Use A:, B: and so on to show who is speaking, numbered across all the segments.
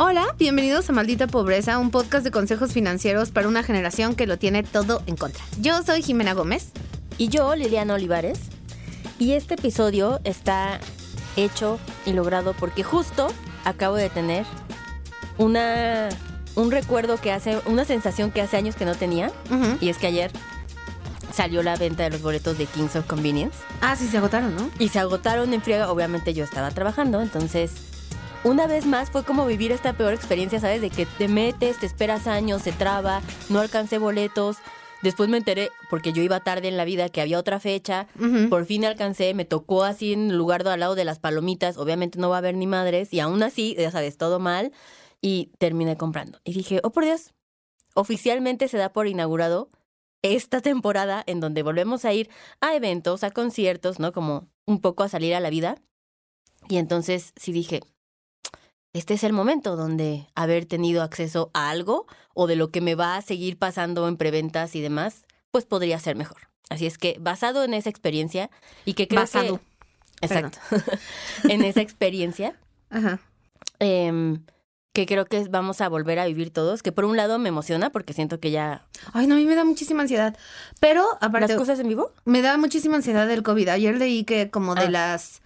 A: Hola, bienvenidos a Maldita Pobreza, un podcast de consejos financieros para una generación que lo tiene todo en contra. Yo soy Jimena Gómez.
B: Y yo, Liliana Olivares. Y este episodio está hecho y logrado porque justo acabo de tener una un recuerdo que hace, una sensación que hace años que no tenía. Y es que ayer salió la venta de los boletos de Kings of Convenience.
A: Ah, sí, se agotaron, ¿no?
B: Y se agotaron en friega. Obviamente yo estaba trabajando, entonces una vez más fue como vivir esta peor experiencia, ¿sabes? De que te metes, te esperas años, se traba, no alcancé boletos. Después me enteré, porque yo iba tarde en la vida, que había otra fecha. Por fin alcancé, me tocó así en el lugar de al lado de las palomitas. Obviamente no va a haber ni madres. Y aún así, ya sabes, todo mal. Y terminé comprando. Y dije, oh por Dios, oficialmente se da por inaugurado esta temporada en donde volvemos a ir a eventos, a conciertos, ¿no? Como un poco a salir a la vida. Y entonces sí dije, este es el momento donde haber tenido acceso a algo o de lo que me va a seguir pasando en preventas y demás, pues podría ser mejor. Así es que basado en esa experiencia y que creo
A: Basado.
B: que... Exacto. en esa experiencia,
A: Ajá.
B: em, que creo que vamos a volver a vivir todos, que por un lado me emociona porque siento que ya...
A: Ay, no, a mí me da muchísima ansiedad. Pero, aparte,
B: ¿Las cosas en vivo?
A: me da muchísima ansiedad del COVID. Ayer leí que como de
B: Ah.
A: las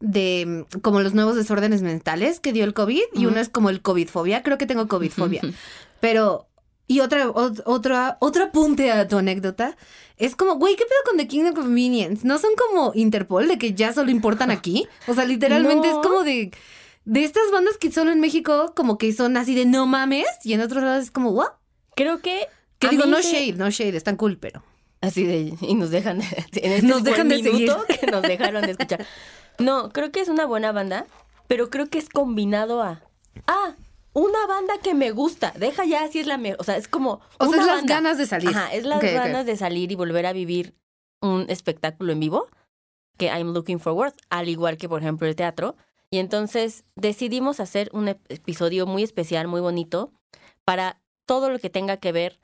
A: de mm, como los nuevos desórdenes mentales que dio el COVID y uno es como el COVID fobia, creo que tengo COVID fobia. Pero y otra ot- otra otro apunte a tu anécdota es como, güey, ¿qué pedo con The King of Convenience? ¿No son como Interpol de que ya solo importan aquí? O sea, literalmente
B: No.
A: es como de de estas bandas que solo en México como que son así de no mames y en otros lados es como, ¿what?
B: Creo que...
A: Que digo, no
B: se-
A: shade, no shade, están cool, pero
B: Así de, y nos dejan, en este
A: Nos dejan de
B: minuto que nos dejaron de escuchar. No, creo que es una buena banda, pero creo que es combinado a, ah, una banda que me gusta, deja ya así es la mejor, o sea, es como
A: O sea, es las ganas de salir.
B: Ajá, es las ganas de salir y volver a vivir un espectáculo en vivo que I'm looking forward, al igual que por ejemplo el teatro. Y entonces decidimos hacer un ep- episodio muy especial, muy bonito, para todo lo que tenga que ver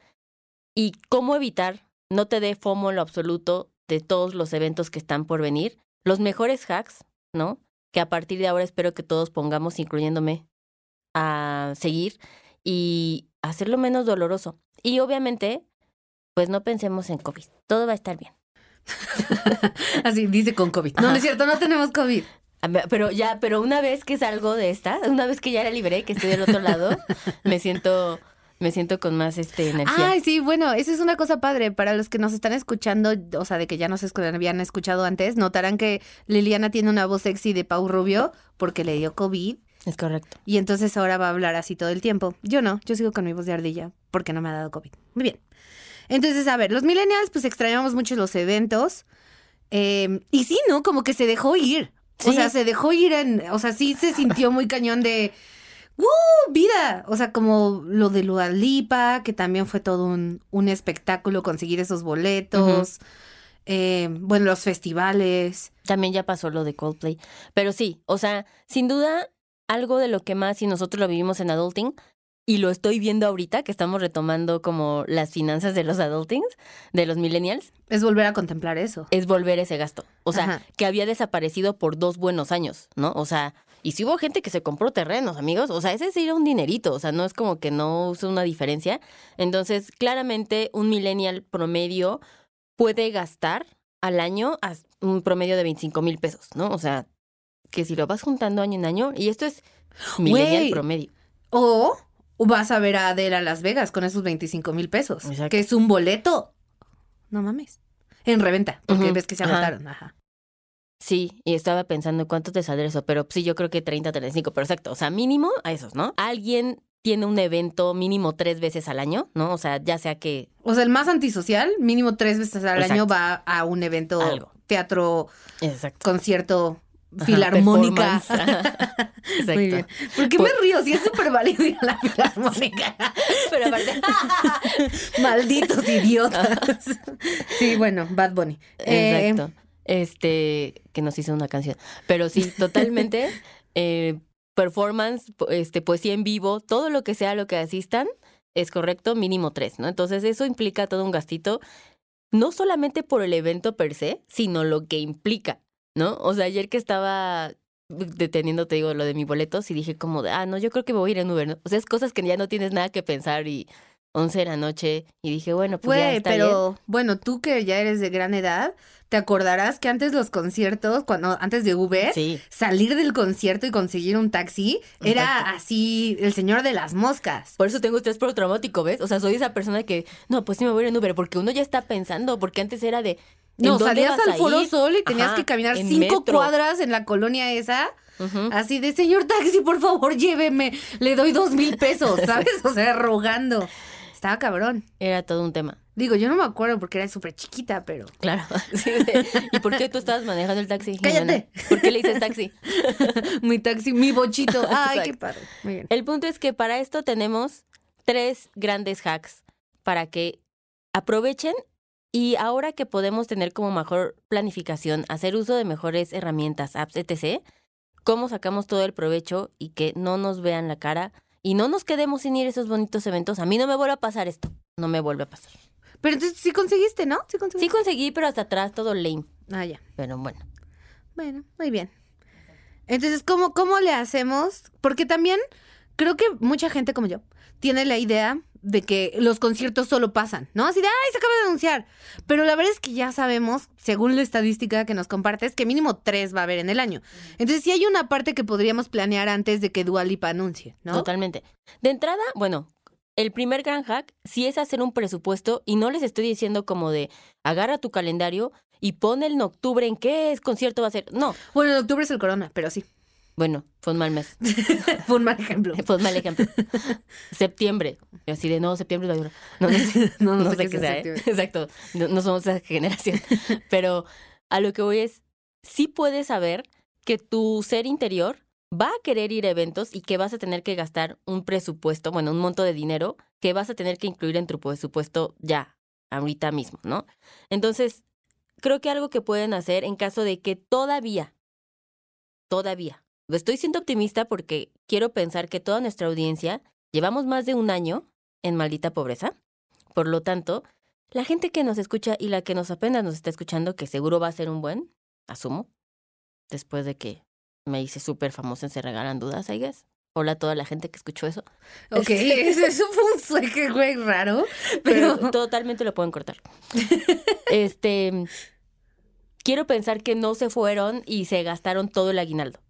B: y cómo evitar no te dé FOMO en lo absoluto de todos los eventos que están por venir. Los mejores hacks, ¿no? Que a partir de ahora espero que todos pongamos, incluyéndome, a seguir y hacerlo menos doloroso. Y obviamente, pues no pensemos en COVID. Todo va a estar bien.
A: Así dice con COVID. No, no es cierto, no tenemos COVID.
B: Pero ya, pero una vez que salgo de esta, una vez que ya la libré, que estoy del otro lado, me siento, me siento con más este energía.
A: Ay, sí, bueno, esa es una cosa padre. Para los que nos están escuchando, o sea, de que ya nos habían escuchado antes, notarán que Liliana tiene una voz sexy de Pau Rubio porque le dio COVID
B: Es correcto.
A: y entonces ahora va a hablar así todo el tiempo. Yo no, yo sigo con mi voz de ardilla porque no me ha dado COVID. Muy bien. Entonces, a ver, los millennials pues extrañamos mucho los eventos. eh, y sí, ¿no? Como que se dejó ir. O
B: Sí.
A: sea, se dejó ir en, o sea, sí se sintió muy cañón de, ¡uh! Vida. O sea, como lo de Lua Lipa, que también fue todo un, un espectáculo conseguir esos boletos. Eh, bueno, los festivales.
B: También ya pasó lo de Coldplay. Pero sí, o sea, sin duda, algo de lo que más, y nosotros lo vivimos en Adulting, y lo estoy viendo ahorita, que estamos retomando como las finanzas de los adultings, de los millennials,
A: Es volver a contemplar eso.
B: es volver ese gasto. O sea,
A: Ajá.
B: que había desaparecido por dos buenos años, ¿no? O sea, y si hubo gente que se compró terrenos, amigos, o sea, ese sí era un dinerito, o sea, no es como que no usa una diferencia. Entonces, claramente, un millennial promedio puede gastar al año a un promedio de 25 mil pesos, ¿no? O sea, que si lo vas juntando año en año, y esto es millennial promedio.
A: O vas a ver a Adele a Las Vegas con esos 25 mil pesos.
B: Exacto.
A: Que es un boleto. No mames. En reventa, porque ves que se
B: ajá.
A: agotaron. Ajá.
B: Sí, y estaba pensando cuánto te saldrá eso, pero sí, yo creo que 30, 35, pero exacto, o sea, mínimo a esos, ¿no? Alguien tiene un evento mínimo tres veces al año, ¿no? O sea, ya sea que
A: O sea, el más antisocial, mínimo tres veces al
B: Exacto.
A: año va a un evento,
B: Algo.
A: teatro,
B: Exacto.
A: concierto, filarmónica.
B: Ajá. Exacto.
A: Muy bien. ¿Por qué
B: Por-
A: me río? Si es súper válido ir a la filarmónica.
B: Pero aparte,
A: Malditos idiotas. sí, bueno, Bad Bunny. Eh,
B: exacto. Este, que nos hizo una canción. Pero sí, totalmente. eh, performance, este, poesía en vivo, todo lo que sea lo que asistan, es correcto, mínimo tres, ¿no? Entonces, eso implica todo un gastito, no solamente por el evento per se, sino lo que implica, ¿no? O sea, ayer que estaba deteniendo, te digo, lo de mi boleto, y dije como de, ah, no, yo creo que me voy a ir en Uber. ¿no? O sea, es cosas que ya no tienes nada que pensar y 11 de la noche y dije, bueno, pues ya
A: Güey,
B: está
A: pero
B: bien.
A: bueno, tú que ya eres de gran edad, te acordarás que antes los conciertos, cuando antes de Uber,
B: Sí,
A: salir del concierto y conseguir un taxi era así el señor de las moscas.
B: por eso tengo estrés traumático, ¿ves? O sea, soy esa persona que, no, pues sí me voy a ir en Uber, porque uno ya está pensando, porque antes era de... ¿en
A: No, salías al Foro? Sol y tenías
B: Ajá,
A: que caminar cinco
B: metro.
A: cuadras en la colonia esa. Así de, señor taxi, por favor, lléveme. Le doy dos mil pesos, ¿sabes? O sea, rogando. Estaba cabrón.
B: Era todo un tema.
A: Digo, yo no me acuerdo porque era súper chiquita, pero...
B: Claro. Sí, ¿Y por qué tú estabas manejando el taxi? Jimena?
A: ¡Cállate!
B: ¿Por qué le dices taxi?
A: mi taxi, mi bochito. Ay, qué padre. Muy bien.
B: El punto es que para esto tenemos tres grandes hacks para que aprovechen y ahora que podemos tener como mejor planificación, hacer uso de mejores herramientas, apps, etc., cómo sacamos todo el provecho y que no nos vean la cara y no nos quedemos sin ir a esos bonitos eventos. A mí no me vuelve a pasar esto. No me vuelve a pasar.
A: Pero entonces sí conseguiste, ¿no? Sí
B: Sí
A: conseguiste.
B: conseguí, pero hasta atrás todo lame.
A: Ah, ya.
B: Pero bueno.
A: Bueno, muy bien. Entonces, ¿cómo, ¿cómo le hacemos? Porque también creo que mucha gente como yo tiene la idea de que los conciertos solo pasan, ¿no? Así de, ay, se acaba de anunciar. Pero la verdad es que ya sabemos, según la estadística que nos compartes, que mínimo tres va a haber en el año. Entonces, sí hay una parte que podríamos planear antes de que Dua Lipa anuncie, ¿no?
B: Totalmente. De entrada, bueno, el primer gran hack sí es hacer un presupuesto y no les estoy diciendo como de agarra tu calendario y pon en octubre en qué es concierto va a ser. No,
A: Bueno, en octubre es el corona, pero sí.
B: Bueno, fue un mal mes.
A: Fue un mal ejemplo.
B: Fue un mal ejemplo. septiembre. Y así de no, septiembre no, no, no sé,
A: No,
B: no
A: no
B: sé
A: sé
B: qué sea ¿eh? Exacto. No, no somos esa generación. Pero a lo que voy es, sí puedes saber que tu ser interior va a querer ir a eventos y que vas a tener que gastar un presupuesto, bueno, un monto de dinero que vas a tener que incluir en tu presupuesto ya, ahorita mismo, ¿no? Entonces, creo que algo que pueden hacer en caso de que todavía, todavía, estoy siendo optimista porque quiero pensar que toda nuestra audiencia llevamos más de un año en maldita pobreza. Por lo tanto, la gente que nos escucha y la que nos apenas nos está escuchando, que seguro va a ser un buen, asumo, después de que me hice súper famosa en Se Regalan Dudas, I guess. Hola a toda la gente que escuchó eso.
A: Ok, eso, eso fue un sueque, güey, raro.
B: Pero
A: Pero,
B: totalmente lo pueden cortar. este. Quiero pensar que no se fueron y se gastaron todo el aguinaldo.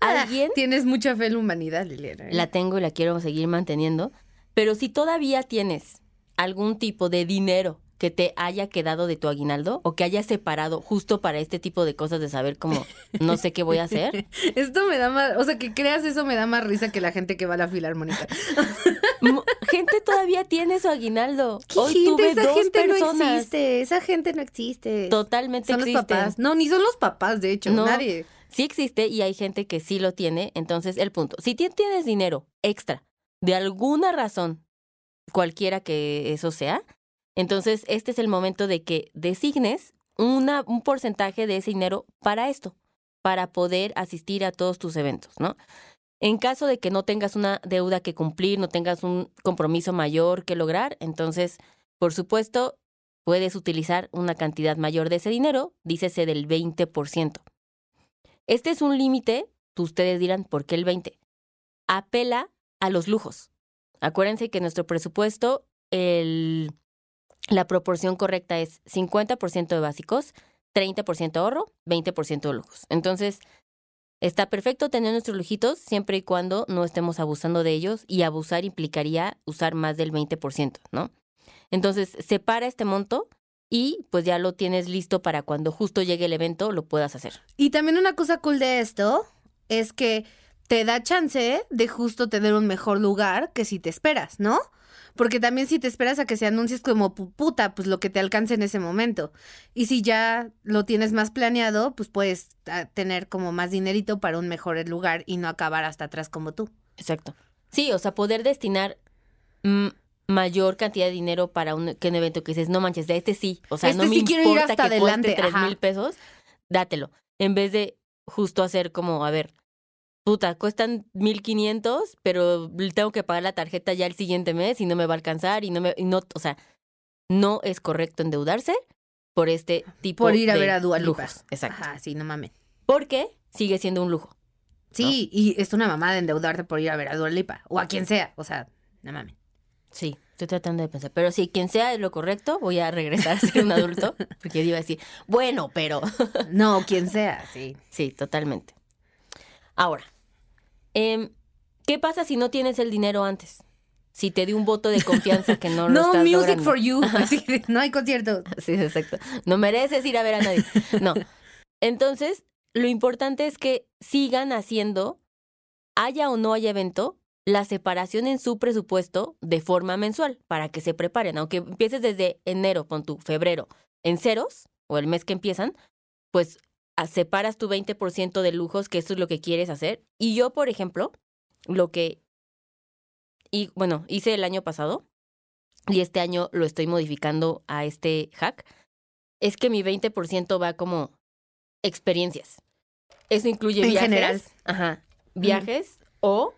B: Alguien
A: Ah, tienes mucha fe en la humanidad, Liliana. ¿eh?
B: la tengo y la quiero seguir manteniendo. Pero si todavía tienes algún tipo de dinero que te haya quedado de tu aguinaldo o que hayas separado justo para este tipo de cosas de saber cómo no sé qué voy a hacer,
A: Esto me da más, o sea, que creas eso me da más risa que la gente que va a la filarmónica.
B: gente todavía tiene su aguinaldo.
A: ¿Qué
B: Hoy
A: gente?
B: tuve
A: esa
B: dos
A: gente no existe, esa gente no existe.
B: Totalmente
A: son los papás. No, ni son los papás, de hecho,
B: No.
A: nadie.
B: Sí existe y hay gente que sí lo tiene. Entonces, el punto, si ti- tienes dinero extra, de alguna razón, cualquiera que eso sea, entonces este es el momento de que designes una, un porcentaje de ese dinero para esto, para poder asistir a todos tus eventos, ¿no? En caso de que no tengas una deuda que cumplir, no tengas un compromiso mayor que lograr, entonces, por supuesto, puedes utilizar una cantidad mayor de ese dinero, dícese del 20%. Este es un límite, ustedes dirán, ¿por qué el 20? Apela a los lujos. Acuérdense que nuestro presupuesto, el, la proporción correcta es 50% de básicos, 30% ahorro, 20% de lujos. Entonces, está perfecto tener nuestros lujitos siempre y cuando no estemos abusando de ellos y abusar implicaría usar más del 20%, ¿no? Entonces, separa este monto y pues ya lo tienes listo para cuando justo llegue el evento lo puedas hacer.
A: Y también una cosa cool de esto es que te da chance de justo tener un mejor lugar que si te esperas, ¿no? Porque también si te esperas a que se anuncies como pu- puta, pues lo que te alcance en ese momento. Y si ya lo tienes más planeado, pues puedes ah, tener como más dinerito para un mejor lugar y no acabar hasta atrás como tú.
B: Exacto. Sí, o sea, poder destinar mm, mayor cantidad de dinero para un, que un evento que dices, no manches, de este sí. O sea,
A: Este
B: no me
A: sí quiero ir
B: importa
A: hasta
B: que
A: adelante,
B: cueste tres mil pesos, dátelo. En vez de justo hacer como, a ver, puta, cuestan mil quinientos, pero tengo que pagar la tarjeta ya el siguiente mes y no me va a alcanzar y no me, y no, o sea, no es correcto endeudarse por este tipo
A: Por ir a
B: de
A: ver a Dua Lipa.
B: lujos. Exacto.
A: Ajá, sí, no mames.
B: Porque sigue siendo un lujo.
A: Sí, y es una mamada endeudarte por ir a ver a Dua Lipa, o a quien sea, o sea, no mames.
B: Sí, estoy tratando de pensar. Pero si quien sea es lo correcto, voy a regresar a ser un adulto. Porque yo iba a decir, bueno, pero.
A: No, quien sea, sí.
B: sí, totalmente. Ahora, em, ¿qué pasa si no tienes el dinero antes? Si te di un voto de confianza que no lo
A: No
B: estás
A: music
B: logrando.
A: for you. Así no hay concierto.
B: Sí, exacto. No mereces ir a ver a nadie. No. Entonces, lo importante es que sigan haciendo, haya o no haya evento, la separación en su presupuesto de forma mensual para que se preparen. Aunque empieces desde enero, pon tu febrero, en ceros, o el mes que empiezan, pues a- separas tu 20% de lujos, que eso es lo que quieres hacer. Y yo, por ejemplo, lo que, y bueno, hice el año pasado, y este año lo estoy modificando a este hack, es que mi 20% va como experiencias. Eso incluye
A: En
B: viajes.
A: general.
B: Ajá. Viajes o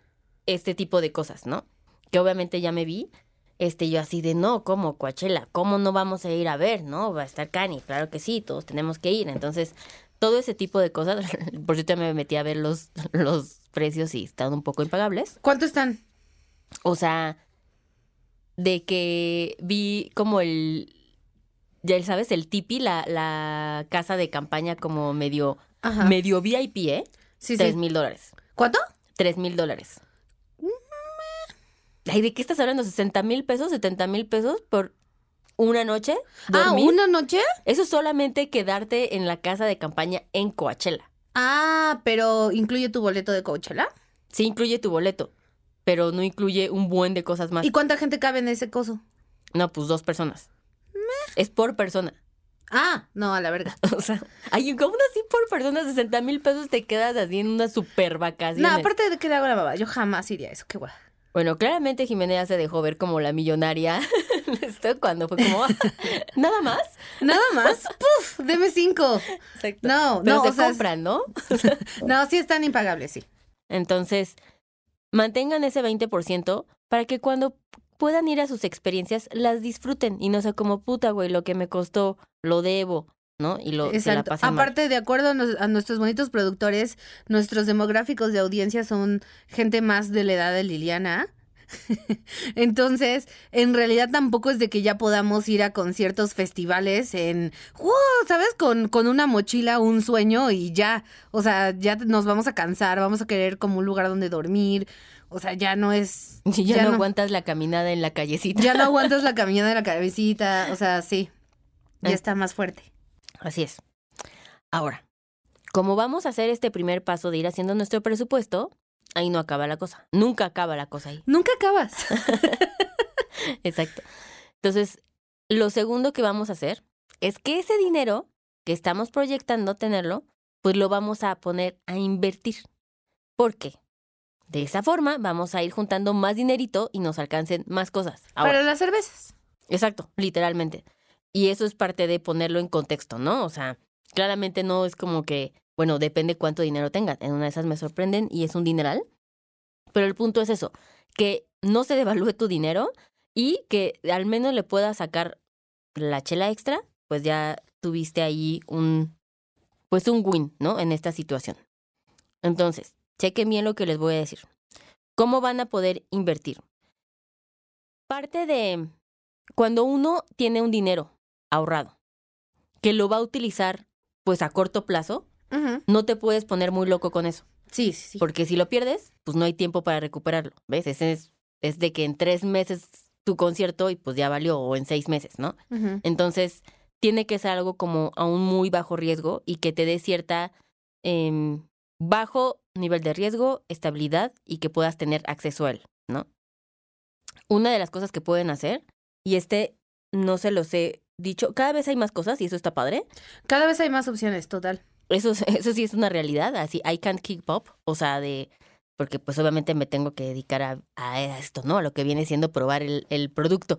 B: este tipo de cosas, ¿no? Que obviamente ya me vi. Este, yo así de no, ¿cómo, Coachella? ¿Cómo no vamos a ir a ver? ¿No? Va a estar Cani, claro que sí, todos tenemos que ir. Entonces, todo ese tipo de cosas, por cierto me metí a ver los, los precios y están un poco impagables.
A: ¿Cuánto están?
B: O sea, de que vi como el, ya sabes, el tipi, la, la casa de campaña como medio,
A: Ajá.
B: medio VIP, ¿eh?
A: Sí,
B: Tres mil dólares.
A: ¿Cuánto?
B: Tres mil dólares. Ay, ¿de qué estás hablando? ¿60 mil pesos? ¿70 mil pesos por una noche?
A: Ah. ¿una noche?
B: Eso es solamente quedarte en la casa de campaña en Coachella.
A: Ah, pero ¿incluye tu boleto de Coachella?
B: Sí incluye tu boleto, pero no incluye un buen de cosas más.
A: ¿Y cuánta gente cabe en ese coso?
B: No, pues dos personas. Es por persona.
A: Ah, no, a la verga.
B: O sea, hay como así por persona 60 mil pesos te quedas así en una super vacación.
A: No, aparte de que le hago la baba, yo jamás iría a eso, qué guay.
B: Bueno, claramente Jimena se dejó ver como la millonaria. Esto cuando fue como, nada más.
A: Nada más, puf, deme cinco.
B: Exacto.
A: No,
B: Pero
A: no,
B: se
A: o sea,
B: compran, ¿no?
A: no, sí están impagables, sí.
B: Entonces, mantengan ese 20% para que cuando puedan ir a sus experiencias las disfruten y no sea como puta, güey, lo que me costó, lo debo, ¿no? Y lo se la
A: Exacto.
B: mal.
A: Aparte, de acuerdo a, nos- a nuestros bonitos productores, nuestros demográficos de audiencia son gente más de la edad de Liliana. Entonces, en realidad tampoco es de que ya podamos ir a conciertos, festivales en, ¡wow! ¿sabes? Con, con una mochila, un sueño y ya. O sea, ya nos vamos a cansar, vamos a querer como un lugar donde dormir. O sea, ya no es...
B: Ya, no, aguantas la caminada en la callecita.
A: Ya no aguantas la caminada de la cabecita. O sea, sí. Ya está más fuerte.
B: Así es. Ahora, como vamos a hacer este primer paso de ir haciendo nuestro presupuesto, ahí no acaba la cosa. Nunca acaba la cosa ahí.
A: Nunca acabas.
B: Exacto. Entonces, lo segundo que vamos a hacer es que ese dinero que estamos proyectando tenerlo, pues lo vamos a poner a invertir. ¿Por qué? De esa forma vamos a ir juntando más dinerito y nos alcancen más cosas. Ahora,
A: Para las cervezas.
B: Exacto, literalmente. Y eso es parte de ponerlo en contexto, ¿no? O sea, claramente no es como que, bueno, depende cuánto dinero tengan. En una de esas me sorprenden y es un dineral. Pero el punto es eso, que no se devalúe tu dinero y que al menos le puedas sacar la chela extra, pues ya tuviste ahí un, pues un win, ¿no? En esta situación. Entonces, chequen bien lo que les voy a decir. ¿Cómo van a poder invertir? Parte de cuando uno tiene un dinero ahorrado que lo va a utilizar pues a corto plazo, no te puedes poner muy loco con eso,
A: Sí, sí, sí.
B: porque si lo pierdes, pues no hay tiempo para recuperarlo, ¿ves? Ese es, es de que en tres meses tu concierto y pues ya valió, o en seis meses, ¿no? Entonces, tiene que ser algo como a un muy bajo riesgo y que te dé cierta em, bajo nivel de riesgo, estabilidad y que puedas tener acceso a él, ¿no? Una de las cosas que pueden hacer, y este no se los he dicho, cada vez hay más cosas y eso está padre.
A: Cada vez hay más opciones, total.
B: Eso, es- eso sí es una realidad, así, I can't keep up, o sea, de, porque pues obviamente me tengo que dedicar a, a esto, ¿no? A lo que viene siendo probar el, el producto.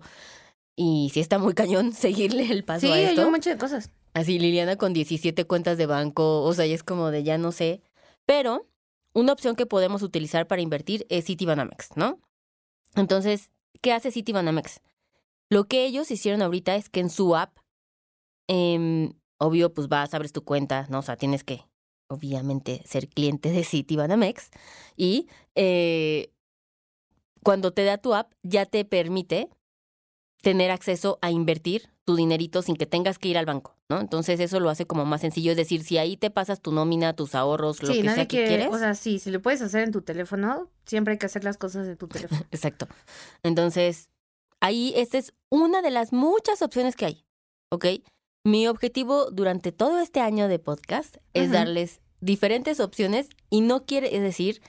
B: Y sí está muy cañón seguirle el paso
A: Sí,
B: a
A: hay
B: esto.
A: un montón de cosas.
B: Así, Liliana con 17 cuentas de banco, o sea, ya es como de ya no sé. Pero una opción que podemos utilizar para invertir es Citibanamex, ¿no? Entonces, ¿qué hace Citibanamex? Lo que ellos hicieron ahorita es que en su app, em, obvio, pues vas, abres tu cuenta, ¿no? O sea, tienes que obviamente, ser cliente de Citibanamex. Y eh, cuando te da tu app, ya te permite tener acceso a invertir tu dinerito sin que tengas que ir al banco, ¿no? Entonces eso lo hace como más sencillo. Es decir, si ahí te pasas tu nómina, tus ahorros, lo
A: sí,
B: que sea que
A: quiere-
B: quieres.
A: O sea, sí, si lo puedes hacer en tu teléfono, siempre hay que hacer las cosas de tu teléfono.
B: Exacto. Entonces, ahí esta es una de las muchas opciones que hay, ¿ok? Mi objetivo durante todo este año de podcast es darles diferentes opciones y no quiere decir,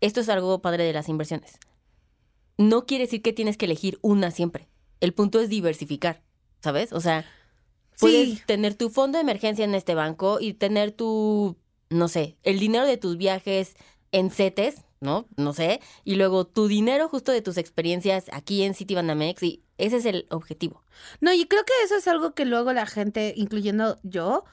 B: esto es algo padre de las inversiones, no quiere decir que tienes que elegir una siempre. El punto es diversificar, ¿sabes? O sea, puedes
A: Sí.
B: tener tu fondo de emergencia en este banco y tener tu, no sé, el dinero de tus viajes en CETES, ¿no? No sé. Y luego tu dinero justo de tus experiencias aquí en Citibanamex y ese es el objetivo.
A: No, y creo que eso es algo que luego la gente, incluyendo yo,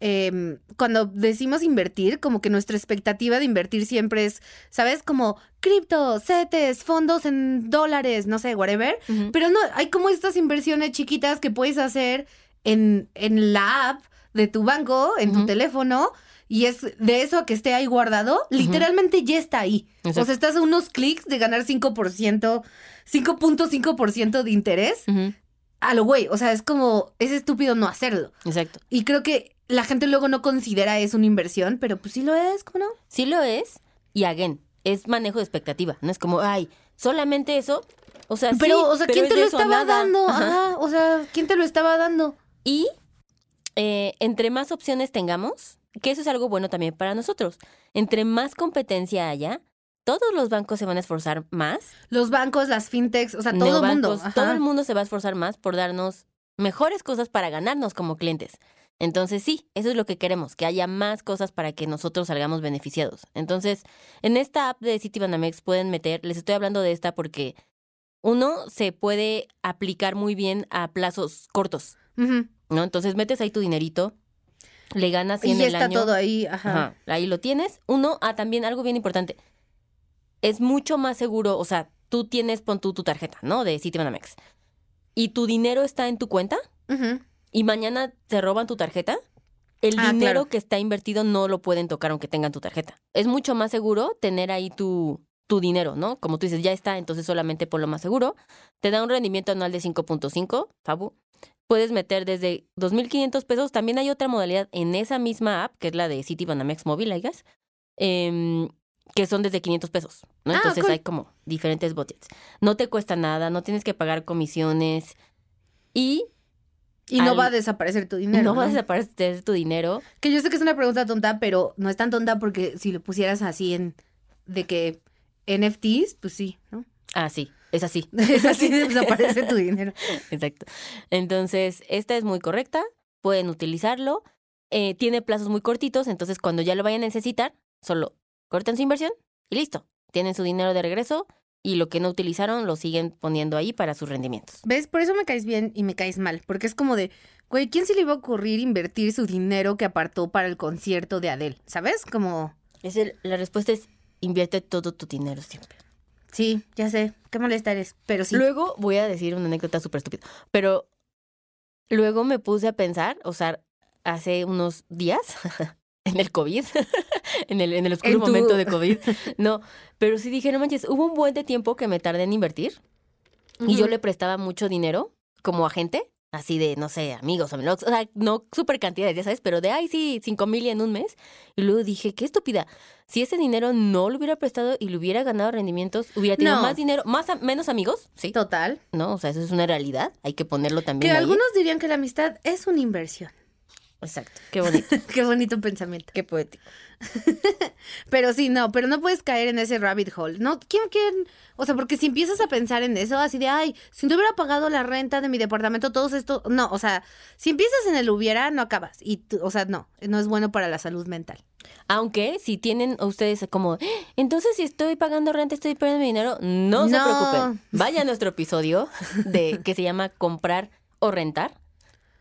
A: em, cuando decimos invertir, como que nuestra expectativa de invertir siempre es, ¿sabes? Como cripto, CETES, fondos en dólares, no sé, whatever. Pero no, hay como estas inversiones chiquitas que puedes hacer en, en la app de tu banco, en tu teléfono, y es de eso a que esté ahí guardado, literalmente ya está ahí. O sea, estás a unos clics de ganar 5%, 5.5% de interés a lo güey. O sea, es como, es estúpido no hacerlo.
B: Exacto.
A: Y creo que la gente luego no considera eso una inversión, pero pues sí lo es, ¿cómo no?
B: Sí lo es y again, es manejo de expectativa. No es como, ay, solamente eso. O sea,
A: Pero,
B: sí,
A: o sea, ¿quién
B: es
A: te lo estaba dando?
B: Ajá.
A: Ajá, o sea, ¿quién te lo estaba dando?
B: Y eh, entre más opciones tengamos, que eso es algo bueno también para nosotros, entre más competencia haya, todos los bancos se van a esforzar más.
A: Los bancos, las fintechs, o sea, todo el mundo.
B: todo el mundo se va a esforzar más por darnos mejores cosas para ganarnos como clientes. Entonces sí, eso es lo que queremos, que haya más cosas para que nosotros salgamos beneficiados. Entonces, en esta app de Citibanamex pueden meter, les estoy hablando de esta porque uno se puede aplicar muy bien a plazos cortos. ¿no? Entonces metes ahí tu dinerito, le ganas y
A: Y
B: en
A: ya
B: el
A: está
B: año.
A: todo ahí, ajá.
B: Ajá, ahí lo tienes. Uno, ah, también algo bien importante. Es mucho más seguro, o sea, tú tienes, pon tú tu tarjeta, ¿no? De Citibanamex. Y tu dinero está en tu cuenta y mañana te roban tu tarjeta. El
A: Ah,
B: dinero
A: claro.
B: que está invertido no lo pueden tocar aunque tengan tu tarjeta. Es mucho más seguro tener ahí tu, tu dinero, ¿no? Como tú dices, ya está, entonces solamente por lo más seguro. Te da un rendimiento anual de 5.5, Fabu. Puedes meter desde 2.500 pesos. También hay otra modalidad en esa misma app, que es la de Citibanamex Mobile, I guess, em, que son desde 500 pesos, ¿no?
A: Ah,
B: Entonces
A: cool.
B: hay como diferentes budgets. No te cuesta nada, no tienes que pagar comisiones y
A: Y no
B: Al-
A: va a desaparecer tu dinero.
B: no va a desaparecer tu dinero.
A: Que yo sé que es una pregunta tonta, pero no es tan tonta porque si lo pusieras así en de que NFTs, pues sí, ¿no?
B: Ah, sí, es así.
A: Es así desaparece tu dinero.
B: Exacto. Entonces, esta es muy correcta, pueden utilizarlo. Eh, tiene plazos muy cortitos, entonces cuando ya lo vayan a necesitar, solo cortan su inversión y listo. Tienen su dinero de regreso y lo que no utilizaron lo siguen poniendo ahí para sus rendimientos.
A: ¿Ves? Por eso me caes bien y me caes mal. Porque es como de, güey, ¿quién se le iba a ocurrir invertir su dinero que apartó para el concierto de Adele? ¿Sabes? Como,
B: Es el- la respuesta es invierte todo tu dinero siempre.
A: Sí, ya sé, qué molesta eres, pero sí.
B: Luego voy a decir una anécdota súper estúpida, pero luego me puse a pensar, o sea, hace unos días, en el COVID, en el, en el oscuro
A: En tu-
B: momento de COVID, no, pero sí dije, no manches, hubo un buen de tiempo que me tardé en invertir y yo le prestaba mucho dinero como agente, así de, no sé, amigos, amigos, o sea, no súper cantidades, ya sabes, pero de, ay, sí, cinco mil en un mes. Y luego dije, qué estúpida. Si ese dinero no lo hubiera prestado y le hubiera ganado rendimientos, hubiera tenido
A: No.
B: más dinero, más menos amigos, sí,
A: Total.
B: ¿no? O sea, eso es una realidad, hay que ponerlo
A: Que
B: también ahí.
A: algunos dirían que la amistad es una inversión.
B: Exacto, qué bonito,
A: qué bonito pensamiento.
B: qué poético.
A: Pero sí, no, pero no puedes caer en ese rabbit hole. No, ¿quién, quién? O sea, porque si empiezas a pensar en eso, así de, ay, si no hubiera pagado la renta de mi departamento, todos esto, no, o sea, si empiezas en el hubiera, no acabas. Y, tú- o sea, no, no es bueno para la salud mental.
B: Aunque si tienen ustedes como, "Ah, entonces si estoy pagando renta, estoy perdiendo mi dinero, no, se
A: No.
B: preocupen. Vaya a nuestro episodio de que se llama comprar o rentar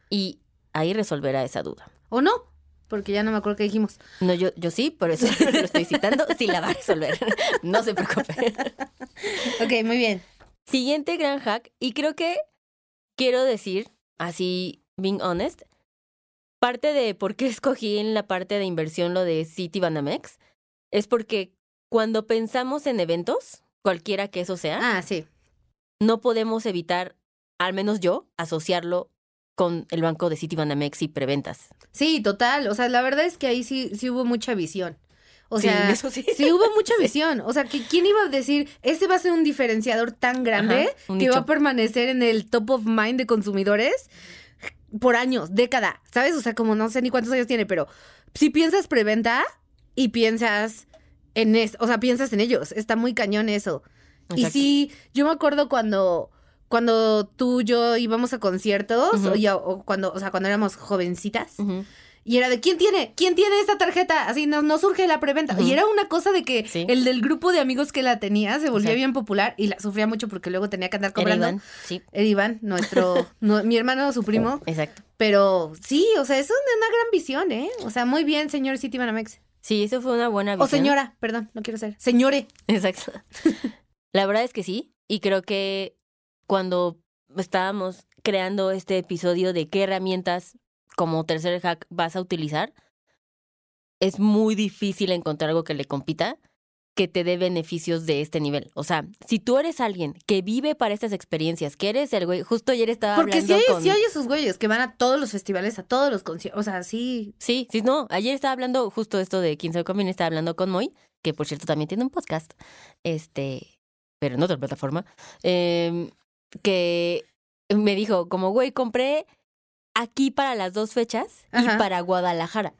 B: y ahí resolverá esa duda.
A: ¿O no? Porque ya no me acuerdo qué dijimos.
B: No, yo, yo sí, por eso lo estoy citando, sí la va a resolver. No se preocupen.
A: Ok, muy bien.
B: Siguiente gran hack, y creo que quiero decir, así, being honest, parte de por qué escogí en la parte de inversión lo de City Banamex es porque cuando pensamos en eventos, cualquiera que eso sea,
A: Ah, sí.
B: no podemos evitar, al menos yo, asociarlo con el banco de City Banamex y preventas.
A: Sí, total. O sea, la verdad es que ahí sí, sí hubo mucha visión. O
B: Sí,
A: sea,
B: eso sí.
A: sí hubo mucha visión. O sea, que quién iba a decir, ese va a ser un diferenciador tan grande
B: Ajá,
A: que va a permanecer en el top of mind de consumidores por años, década, ¿sabes? O sea, como no sé ni cuántos años tiene, pero si piensas preventa y piensas en esto, o sea, piensas en ellos, está muy cañón eso. Y sí, yo me acuerdo cuando cuando tú y yo íbamos a conciertos o, o cuando, o sea, cuando éramos jovencitas. Y era de, ¿quién tiene? ¿Quién tiene esta tarjeta? Así no, no surge la preventa. Y era una cosa de que
B: Sí.
A: el del grupo de amigos que la tenía se volvía bien popular y la sufría mucho porque luego tenía que andar
B: Era
A: cobrando.
B: Iván, sí,
A: Era Iván, nuestro, no- mi hermano, su primo.
B: exacto.
A: Pero sí, o sea, eso es una gran visión, ¿eh? O sea, muy bien, señor City Banamex.
B: Sí, eso fue una buena visión.
A: O señora, perdón, no quiero ser. Señore.
B: Exacto. La verdad es que sí, y creo que cuando estábamos creando este episodio de qué herramientas como tercer hack vas a utilizar, es muy difícil encontrar algo que le compita que te dé beneficios de este nivel. O sea, si tú eres alguien que vive para estas experiencias, que eres el güey, justo ayer estaba
A: Porque sí
B: hablando
A: hay,
B: con...
A: sí hay esos güeyes que van a todos los festivales, a todos los conciertos. O sea, sí.
B: Sí, sí, no. Ayer estaba hablando justo esto de 15 Conviene, estaba hablando con Moy, que por cierto también tiene un podcast, este, pero en otra plataforma, em, que me dijo, como, güey, compré aquí para las dos fechas
A: Ajá.
B: y para Guadalajara.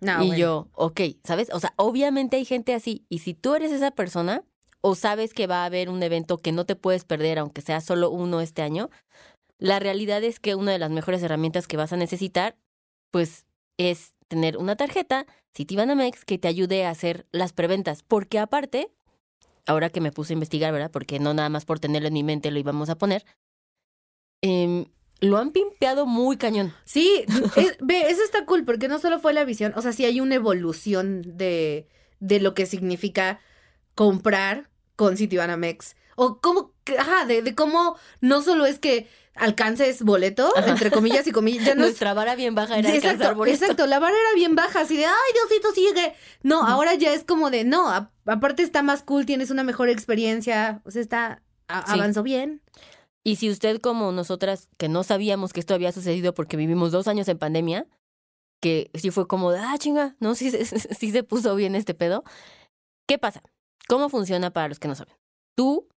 A: No,
B: y
A: bueno.
B: yo, ok, ¿sabes? O sea, obviamente hay gente así. Y si tú eres esa persona o sabes que va a haber un evento que no te puedes perder, aunque sea solo uno este año, la realidad es que una de las mejores herramientas que vas a necesitar, pues, es tener una tarjeta Citibanamex que te ayude a hacer las preventas. Porque aparte, ahora que me puse a investigar, ¿verdad? Porque no nada más por tenerlo en mi mente lo íbamos a poner, em, lo han pimpeado muy cañón.
A: Sí, es- ve, eso está cool, porque no solo fue la visión, o sea, sí hay una evolución de, de lo que significa comprar con Citibanamex. O cómo, ajá, de, de cómo no solo es que alcances boleto,
B: Ajá.
A: entre comillas y comillas, ya no es...
B: Nuestra vara bien baja era
A: Sí,
B: alcanzar
A: exacto,
B: boleto.
A: exacto, la vara era bien baja, así de, ay, Diosito, sigue. No, ahora ya es como de, no, a- aparte está más cool, tienes una mejor experiencia, o sea, está, a-
B: Sí.
A: avanzó bien.
B: Y si usted como nosotras, que no sabíamos que esto había sucedido porque vivimos dos años en pandemia, que sí fue como de, ah, chinga, no, sí, sí se puso bien este pedo. ¿Qué pasa? ¿Cómo funciona para los que no saben? Tú,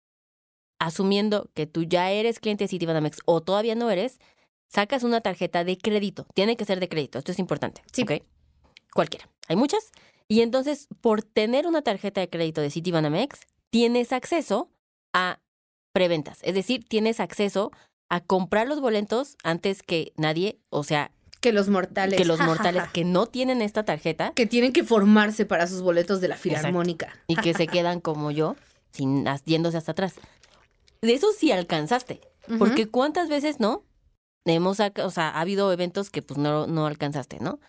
B: asumiendo que tú ya eres cliente de Citibanamex o todavía no eres, sacas una tarjeta de crédito. Tiene que ser de crédito, esto es importante.
A: Sí.
B: ¿ok? Cualquiera. Hay muchas. Y entonces, por tener una tarjeta de crédito de Citibanamex, tienes acceso a preventas. Es decir, tienes acceso a comprar los boletos antes que nadie, o sea,
A: Que los mortales.
B: que los
A: ja, ja,
B: mortales
A: ja.
B: que no tienen esta tarjeta
A: que tienen que formarse para sus boletos de la filarmónica.
B: y que se quedan como yo, sin yéndose hasta atrás. De eso sí alcanzaste, porque cuántas veces no hemos, o sea, ha habido eventos que pues no no alcanzaste, ¿no?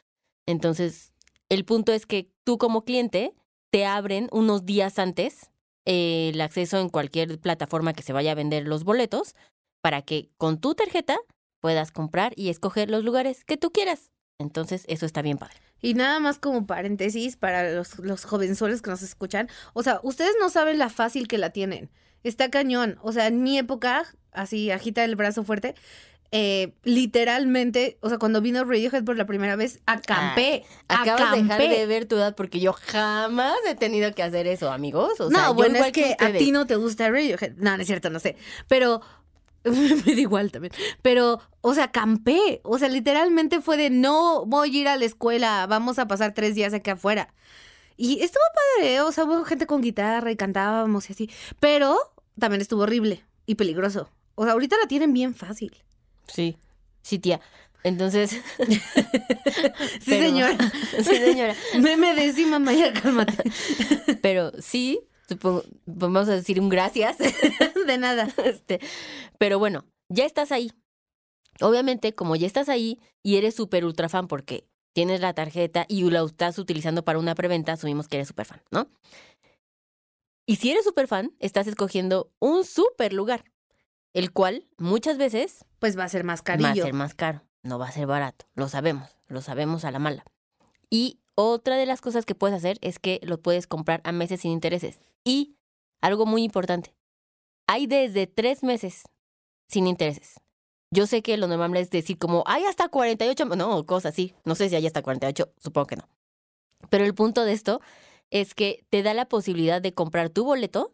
B: Entonces, el punto es que tú como cliente te abren unos días antes eh, el acceso en cualquier plataforma que se vaya a vender los boletos para que con tu tarjeta puedas comprar y escoger los lugares que tú quieras. Entonces, eso está bien padre.
A: Y nada más como paréntesis para los, los jovenzuelos que nos escuchan. O sea, ustedes no saben la fácil que la tienen. Está cañón. O sea, en mi época, así agita el brazo fuerte. eh, literalmente, o sea, cuando vino Radiohead por la primera vez, acampé.
B: Acabas de dejar
A: acampé.
B: de ver tu edad porque yo jamás he tenido que hacer eso, amigos. O sea,
A: no,
B: yo
A: bueno, es que a ti no te gusta Radiohead. No, no es cierto, no sé. Pero me da igual también. Pero, o sea, campé. O sea, literalmente fue de no voy a ir a la escuela, vamos a pasar tres días aquí afuera. Y estuvo padre, ¿eh? o sea, hubo gente con guitarra y cantábamos y así. Pero también estuvo horrible y peligroso. O sea, ahorita la tienen bien fácil.
B: Sí, sí, tía. Entonces,
A: Sí,
B: Pero-
A: señora.
B: sí, señora.
A: Meme de sí, mamá, ya cálmate.
B: Pero sí, supongo, vamos a decir un gracias.
A: De nada.
B: Este, pero bueno, ya estás ahí. Obviamente, como ya estás ahí y eres súper ultra fan porque tienes la tarjeta y la estás utilizando para una preventa, asumimos que eres súper fan, ¿no? Y si eres súper fan, estás escogiendo un súper lugar, el cual muchas veces
A: Pues va a ser más
B: va a ser más caro. no va a ser barato, lo sabemos, lo sabemos a la mala. Y otra de las cosas que puedes hacer es que lo puedes comprar a meses sin intereses. Y algo muy importante, hay desde tres meses sin intereses. Yo sé que lo normal es decir como, hay hasta 48, no, cosas así. No sé si hay hasta 48, supongo que no. Pero el punto de esto es que te da la posibilidad de comprar tu boleto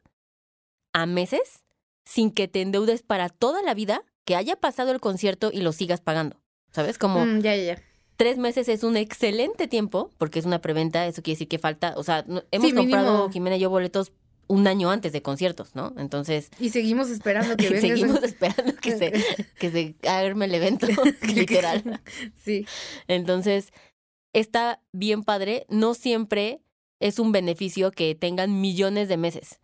B: a meses sin que te endeudes para toda la vida que haya pasado el concierto y lo sigas pagando. ¿Sabes? Como
A: Mm, ya, ya,
B: tres meses es un excelente tiempo porque es una preventa, eso quiere decir que falta, o sea, hemos
A: Sí, mínimo.
B: comprado, Jimena y yo, boletos un año antes de conciertos, ¿no? Entonces,
A: Y seguimos esperando que venga.
B: seguimos esperando que se, que se arme el evento, literal.
A: Sí.
B: Entonces, está bien padre. No siempre es un beneficio que tengan millones de meses.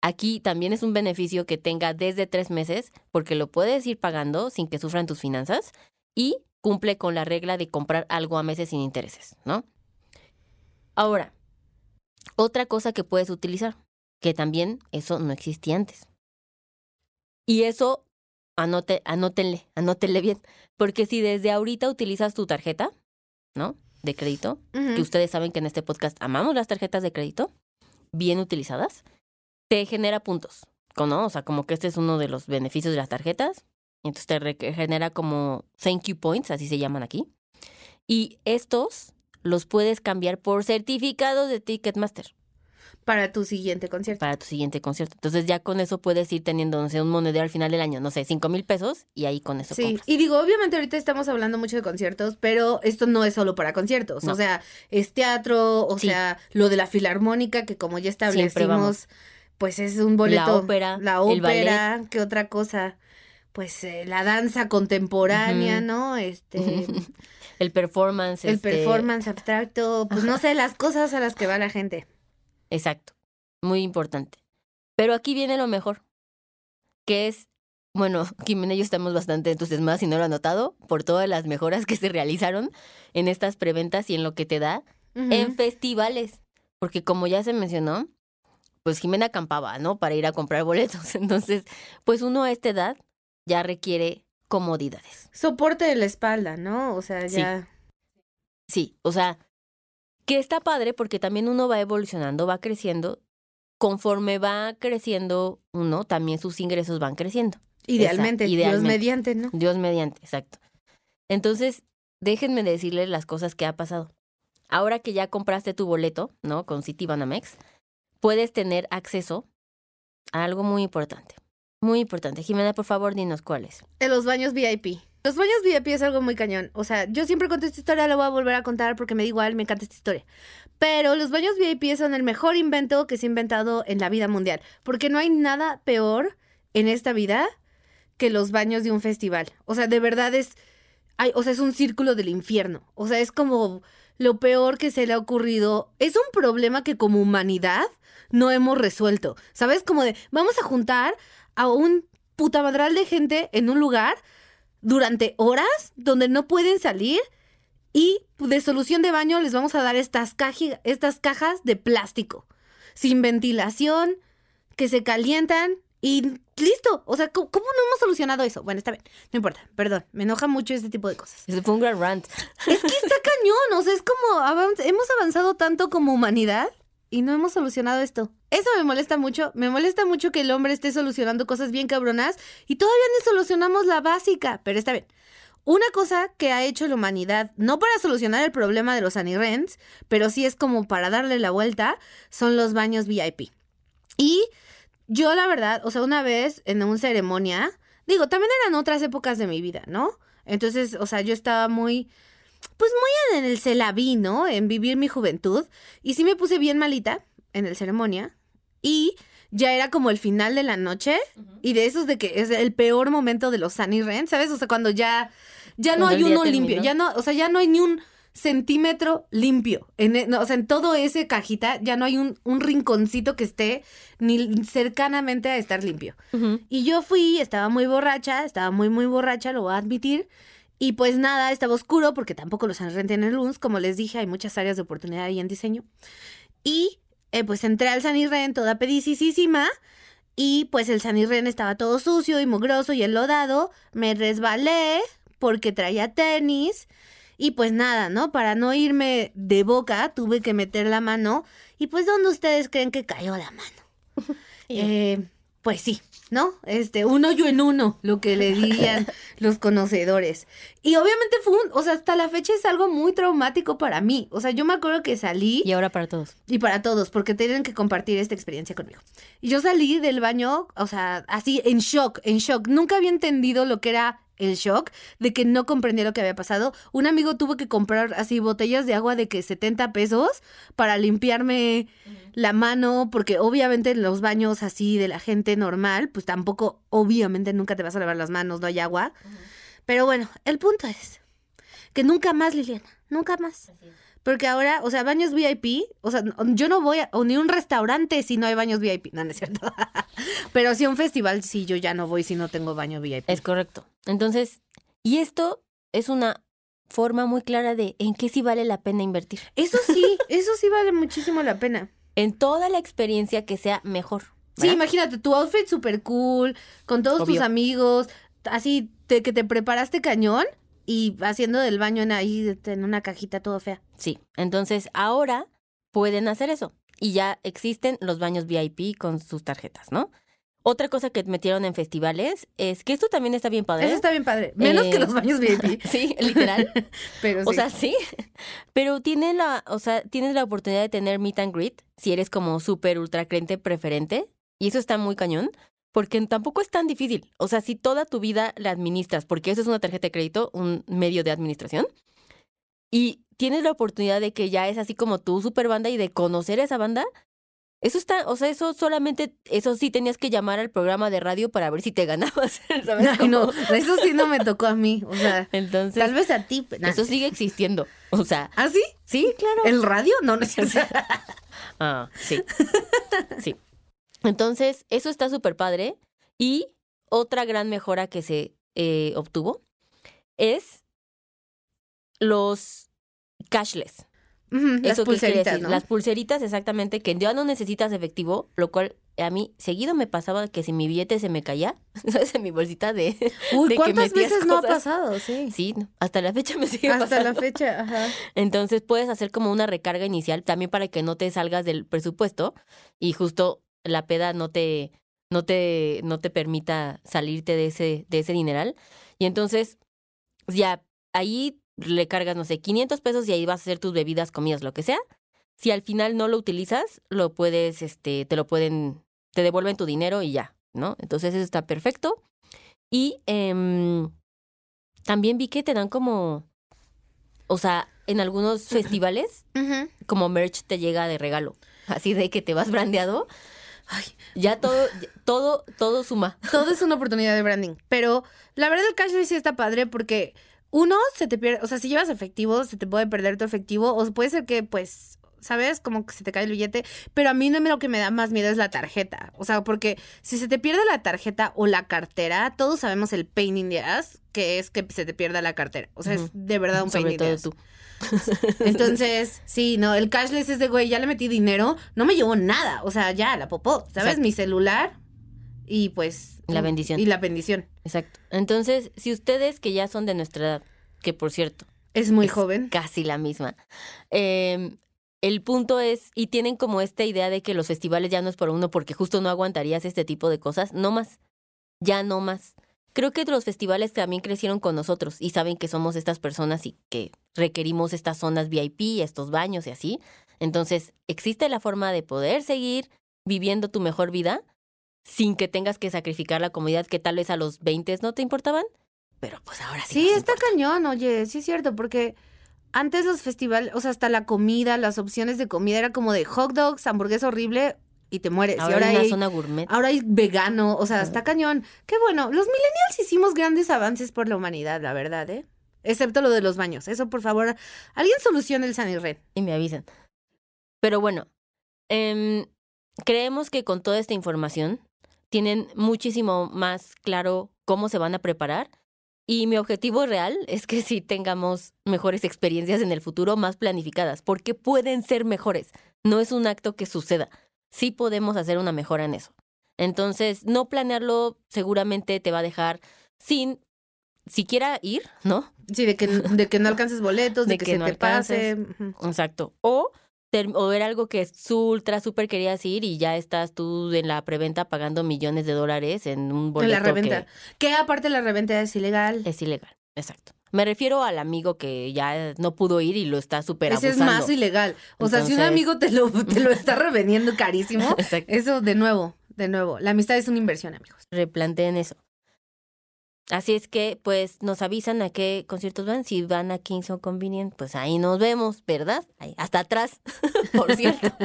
B: Aquí también es un beneficio que tenga desde tres meses, porque lo puedes ir pagando sin que sufran tus finanzas y cumple con la regla de comprar algo a meses sin intereses, ¿no? Ahora, otra cosa que puedes utilizar, que también eso no existía antes. Y eso, anote, anótenle, anótenle bien, porque si desde ahorita utilizas tu tarjeta, ¿no? De crédito, que ustedes saben que en este podcast amamos las tarjetas de crédito, bien utilizadas, te genera puntos, ¿no? O sea, como que este es uno de los beneficios de las tarjetas, y entonces te genera como thank you points, así se llaman aquí, y estos los puedes cambiar por certificados de Ticketmaster
A: Para tu siguiente concierto.
B: para tu siguiente concierto. Entonces ya con eso puedes ir teniendo, no sé, un monedero al final del año, no sé, cinco mil pesos, y ahí con eso
A: Sí,
B: compras.
A: y digo, obviamente ahorita estamos hablando mucho de conciertos, pero esto no es solo para conciertos,
B: No.
A: o sea, es teatro, o
B: Sí.
A: sea, lo de la filarmónica, que como ya establecimos, pues es un boleto.
B: La ópera,
A: La ópera, ¿qué otra cosa? Pues eh, la danza contemporánea. ¿no? Este,
B: el performance.
A: el
B: este,
A: performance abstracto, pues no sé, las cosas a las que va la gente.
B: Exacto, muy importante. Pero aquí viene lo mejor, que es, bueno, Jimena y yo estamos bastante entusiasmadas, si no lo han notado, por todas las mejoras que se realizaron en estas preventas y en lo que te da en festivales. Porque como ya se mencionó, pues Jimena acampaba, ¿no? Para ir a comprar boletos. Entonces, pues uno a esta edad ya requiere comodidades.
A: Soporte de la espalda, ¿no? O sea,
B: Sí.
A: ya.
B: Sí, o sea, que está padre porque también uno va evolucionando, va creciendo. Conforme va creciendo uno, también sus ingresos van creciendo.
A: Idealmente, Dios
B: idealmente.
A: mediante, ¿no?
B: Dios mediante, exacto. Entonces, déjenme decirles las cosas que ha pasado. Ahora que ya compraste tu boleto, ¿no? Con Citibanamex, puedes tener acceso a algo muy importante. Muy importante. Jimena, por favor, dinos cuál es.
A: En los baños VIP. Los baños VIP es algo muy cañón. O sea, yo siempre conté esta historia, la voy a volver a contar porque me da igual, me encanta esta historia. Pero los baños VIP son el mejor invento que se ha inventado en la vida mundial. Porque no hay nada peor en esta vida que los baños de un festival. O sea, de verdad es. o sea, es un círculo del infierno. O sea, es como lo peor que se le ha ocurrido. Es un problema que como humanidad no hemos resuelto. ¿Sabes? Como de, vamos a juntar a un putamadral de gente en un lugar durante horas donde no pueden salir y de solución de baño les vamos a dar estas, caji- estas cajas de plástico sin ventilación que se calientan y listo. O sea, ¿cómo, cómo no hemos solucionado eso? Bueno, está bien, no importa, perdón, me enoja mucho este tipo de cosas.
B: Fue un gran rant.
A: Es que está cañón, o sea, es como hemos avanzado tanto como humanidad y no hemos solucionado esto. Eso me molesta mucho, me molesta mucho que el hombre esté solucionando cosas bien cabronas y todavía ni solucionamos la básica, pero está bien. Una cosa que ha hecho la humanidad, no para solucionar el problema de los anirrents, pero sí es como para darle la vuelta, son los baños VIP. Y yo la verdad, o sea, una vez en una ceremonia, digo, también eran otras épocas de mi vida, ¿no? Entonces, o sea, yo estaba muy, pues muy en el celaví, ¿no? En vivir mi juventud. Y sí me puse bien malita en el ceremonia. Y ya era como el final de la noche. Y de esos de que es el peor momento de los Sunny Ren, ¿sabes? O sea, cuando ya, ya no hay uno limpio. Ya no, o sea, ya no hay ni un centímetro limpio. En, e- no, o sea, en todo ese cajita ya no hay un, un rinconcito que esté ni cercanamente a estar limpio. Y yo fui, estaba muy borracha, estaba muy, muy borracha, lo voy a admitir. Y pues nada, estaba oscuro porque tampoco los San tienen luz. Como les dije, hay muchas áreas de oportunidad ahí en diseño. Y eh, pues entré al San Irren toda pedicísima. Y pues el San Irren estaba todo sucio y mugroso y enlodado. Me resbalé porque traía tenis y pues nada, ¿no? Para no irme de boca, tuve que meter la mano y pues ¿dónde ustedes creen que cayó la mano? eh, pues sí, ¿no? Este, un hoyo en uno, lo que le dirían los conocedores. Y obviamente fue un, o sea, hasta la fecha es algo muy traumático para mí. O sea, yo me acuerdo que salí.
B: Y ahora para todos.
A: Y para todos, porque tienen que compartir esta experiencia conmigo. Y yo salí del baño, o sea, así en shock, en shock. Nunca había entendido lo que era el shock de que no comprendía lo que había pasado. Un amigo tuvo que comprar así botellas de agua de que 70 pesos para limpiarme la mano, porque obviamente en los baños así de la gente normal, pues tampoco, obviamente nunca te vas a lavar las manos, no hay agua. Pero bueno, el punto es que nunca más, Liliana, nunca más. Porque ahora, o sea, baños VIP, o sea, yo no voy a ni un restaurante si no hay baños VIP, no, no es cierto. Pero si a un festival, sí, yo ya no voy si no tengo baño VIP.
B: Es correcto. Entonces, y esto es una forma muy clara de en qué sí vale la pena invertir.
A: Eso sí, eso sí vale muchísimo la pena.
B: En toda la experiencia que sea mejor.
A: Sí, imagínate, tu outfit súper cool, con todos tus amigos, así que te preparaste cañón y haciendo del baño en ahí en una cajita todo fea.
B: Sí, entonces ahora pueden hacer eso y ya existen los baños VIP con sus tarjetas, ¿no? Otra cosa que metieron en festivales es que esto también está bien padre.
A: Eso está bien padre. Menos que los eh, baños VIP.
B: sí, literal. Pero O sea, sí. Pero tiene la, o sea, tienes la oportunidad de tener meet and greet si eres como súper ultra crente preferente. Y eso está muy cañón. Porque tampoco es tan difícil. O sea, si toda tu vida la administras, porque eso es una tarjeta de crédito, un medio de administración, y tienes la oportunidad de que ya es así como tu super banda y de conocer a esa banda, eso está, o sea, eso solamente, eso sí tenías que llamar al programa de radio para ver si te ganabas.
A: ¿sabes? no, eso sí no me tocó a mí. O sea, entonces. Tal vez a ti.
B: Eso sigue existiendo. O sea.
A: ¿Ah, sí?
B: Sí, claro.
A: ¿El radio? No, no es
B: ah, sí. Sí. Entonces, eso está súper padre. Y otra gran mejora que se eh, obtuvo es los cashless
A: las pulseritas,
B: Las pulseritas, exactamente, que ya no necesitas efectivo, lo cual a mí seguido me pasaba que si mi billete se me caía, ¿sabes? En mi bolsita de.
A: Uy, ¿cuántas veces no ha pasado? Sí.
B: Sí, hasta la fecha me sigue
A: hasta
B: pasando.
A: Hasta la fecha, ajá.
B: Entonces puedes hacer como una recarga inicial también para que no te salgas del presupuesto y justo la peda no te, no te, no te permita salirte de ese, de ese dineral. Y entonces, ya ahí le cargas, no sé, 500 pesos y ahí vas a hacer tus bebidas, comidas, lo que sea. Si al final no lo utilizas, lo puedes, este, te lo pueden, te devuelven tu dinero y ya, ¿no? Entonces eso está perfecto. Y eh, también vi que te dan como, o sea, en algunos festivales, como merch te llega de regalo, así de que te vas brandeado. Ay, ya todo, todo, todo suma.
A: Todo es una oportunidad de branding. Pero la verdad el cashless sí está padre porque uno, se te pierde, o sea, si llevas efectivo, se te puede perder tu efectivo, o puede ser que, pues, ¿sabes? Como que se te cae el billete, pero a mí no me lo que me da más miedo es la tarjeta, o sea, porque si se te pierde la tarjeta o la cartera, todos sabemos el pain in the ass que es que se te pierda la cartera, o sea, es de verdad un pain in the ass. Tú. Entonces, sí, no, el cashless es de, güey, ya le metí dinero, no me llevó nada, o sea, ya, la popó, ¿sabes? Mi celular y pues
B: la bendición.
A: Y la bendición.
B: Exacto. Entonces, si ustedes que ya son de nuestra edad, que por cierto.
A: Es muy joven.
B: Casi la misma. Em, el punto es, y tienen como esta idea de que los festivales ya no es por uno porque justo no aguantarías este tipo de cosas, no más. Ya no más. Creo que los festivales también crecieron con nosotros y saben que somos estas personas y que requerimos estas zonas VIP, estos baños y así. Entonces, existe la forma de poder seguir viviendo tu mejor vida sin que tengas que sacrificar la comodidad que tal vez a los 20 no te importaban, pero pues ahora sí.
A: Sí, está cañón, oye, sí es cierto, porque antes los festivales, o sea, hasta la comida, las opciones de comida era como de hot dogs, hamburguesa horrible y te mueres.
B: Ahora,
A: y ahora
B: hay una zona gourmet.
A: Ahora hay vegano, o sea, está cañón. Qué bueno, los millennials hicimos grandes avances por la humanidad, la verdad, ¿eh? Excepto lo de los baños. Eso, por favor, alguien solucione el San Red.
B: Y me avisan. Pero bueno, em, creemos que con toda esta información tienen muchísimo más claro cómo se van a preparar. Y mi objetivo real es que sí tengamos mejores experiencias en el futuro, más planificadas, porque pueden ser mejores. No es un acto que suceda. Sí podemos hacer una mejora en eso. Entonces, no planearlo seguramente te va a dejar sin siquiera ir, ¿no?
A: Sí, de que, de que no alcances boletos, de,
B: De
A: que,
B: que
A: se
B: no
A: te pase.
B: alcances. Exacto. O, o ver algo que es ultra, súper querías ir y ya estás tú en la preventa pagando millones de dólares en un
A: En
B: boleto
A: la reventa. Que aparte la reventa es ilegal.
B: es ilegal. Exacto. Me refiero al amigo que ya no pudo ir y lo está súper
A: Ese es
B: abusando.
A: más ilegal. O sea, si un amigo te lo, te lo está revendiendo carísimo,
B: Exacto.
A: eso de nuevo, de nuevo. La amistad es una inversión, amigos.
B: replanteen eso. Así es que, pues, nos avisan a qué conciertos van. Si van a Kings Convenient, pues ahí nos vemos, ¿verdad? Ahí, hasta atrás, por cierto.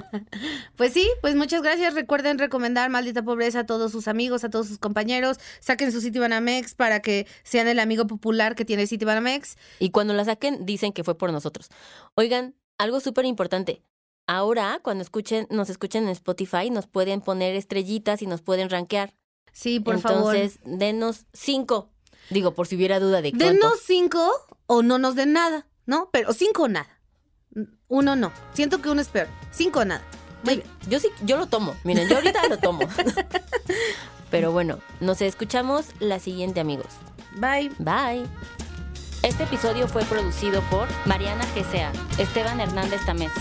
A: Pues sí, pues muchas gracias. Recuerden recomendar Maldita Pobreza a todos sus amigos, a todos sus compañeros. Saquen su Citibanamex para que sean el amigo popular que tiene Citibanamex.
B: y cuando la saquen, dicen que fue por nosotros. Oigan, algo súper importante. Ahora, cuando escuchen, nos escuchen en Spotify, nos pueden poner estrellitas y nos pueden rankear.
A: Sí, por favor.
B: Entonces, denos cinco. Digo, por si hubiera duda de cuánto.
A: Denos cinco o no nos den nada, ¿no? Pero cinco o nada. Uno no. Siento que uno es peor. Cinco o nada. Muy bien.
B: Yo sí, yo lo tomo. Miren, yo ahorita lo tomo. Pero bueno, nos escuchamos la siguiente, amigos.
A: Bye.
B: Bye.
C: Este episodio fue producido por Mariana GCA, Esteban Hernández Tamés,